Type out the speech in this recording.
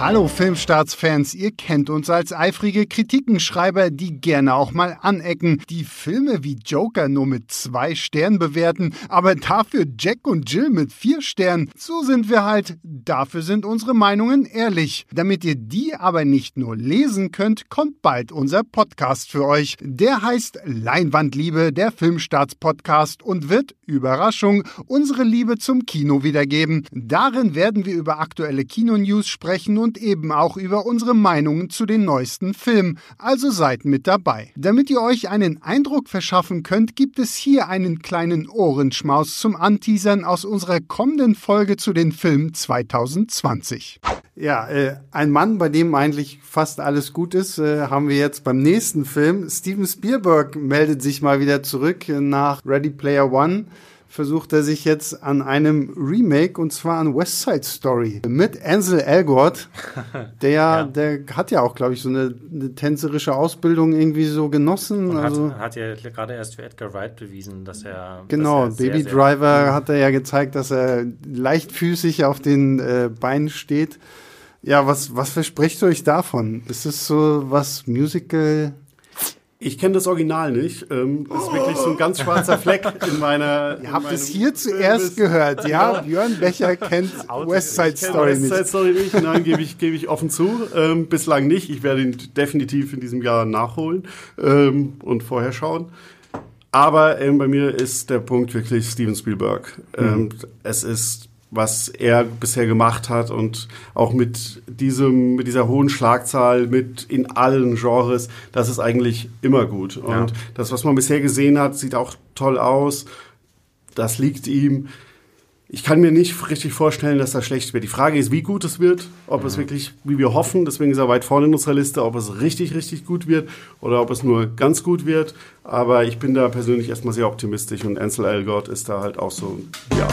Hallo Filmstarts-Fans, ihr kennt uns als eifrige Kritikenschreiber, die gerne auch mal anecken, die Filme wie Joker nur mit zwei Sternen bewerten, aber dafür Jack und Jill mit vier Sternen. So sind wir halt, dafür sind unsere Meinungen ehrlich. Damit ihr die aber nicht nur lesen könnt, kommt bald unser Podcast für euch. Der heißt Leinwandliebe, der Filmstarts-Podcast und wird, Überraschung, unsere Liebe zum Kino wiedergeben. Darin werden wir über aktuelle Kinonews sprechen und eben auch über unsere Meinungen zu den neuesten Filmen. Also seid mit dabei. Damit ihr euch einen Eindruck verschaffen könnt, gibt es hier einen kleinen Ohrenschmaus zum Anteasern aus unserer kommenden Folge zu den Filmen 2020. Ja, äh, ein Mann, bei dem eigentlich fast alles gut ist, äh, haben wir jetzt beim nächsten Film. Steven Spielberg meldet sich mal wieder zurück nach Ready Player One versucht er sich jetzt an einem Remake und zwar an West Side Story mit Ansel Elgort. Der, ja. der hat ja auch, glaube ich, so eine, eine, tänzerische Ausbildung irgendwie so genossen. Und also hat, hat ja gerade erst für Edgar Wright bewiesen, dass er. Genau, dass er Baby sehr, Driver sehr hat er ja gezeigt, dass er leichtfüßig auf den äh, Beinen steht. Ja, was, was verspricht ihr euch davon? Ist es so was Musical? Ich kenne das Original nicht. Ähm, das ist wirklich so ein ganz schwarzer Fleck in meiner. Ihr habt es hier zuerst gehört. Ja, Björn Becher kennt West Side Story West Side nicht. Story nicht. Nein, gebe ich, gebe ich offen zu. Ähm, bislang nicht. Ich werde ihn definitiv in diesem Jahr nachholen ähm, und vorher schauen. Aber ähm, bei mir ist der Punkt wirklich Steven Spielberg. Ähm, Es ist was er bisher gemacht hat und auch mit diesem, mit dieser hohen Schlagzahl, mit in allen Genres, das ist eigentlich immer gut. Und Ja. das, was man bisher gesehen hat, sieht auch toll aus. Das liegt ihm. Ich kann mir nicht richtig vorstellen, dass das schlecht wird. Die Frage ist, wie gut es wird, ob es wirklich, wie wir hoffen, deswegen ist er weit vorne in unserer Liste, ob es richtig, richtig gut wird oder ob es nur ganz gut wird. Aber ich bin da persönlich erstmal sehr optimistisch und Ansel Elgort ist da halt auch so, ja,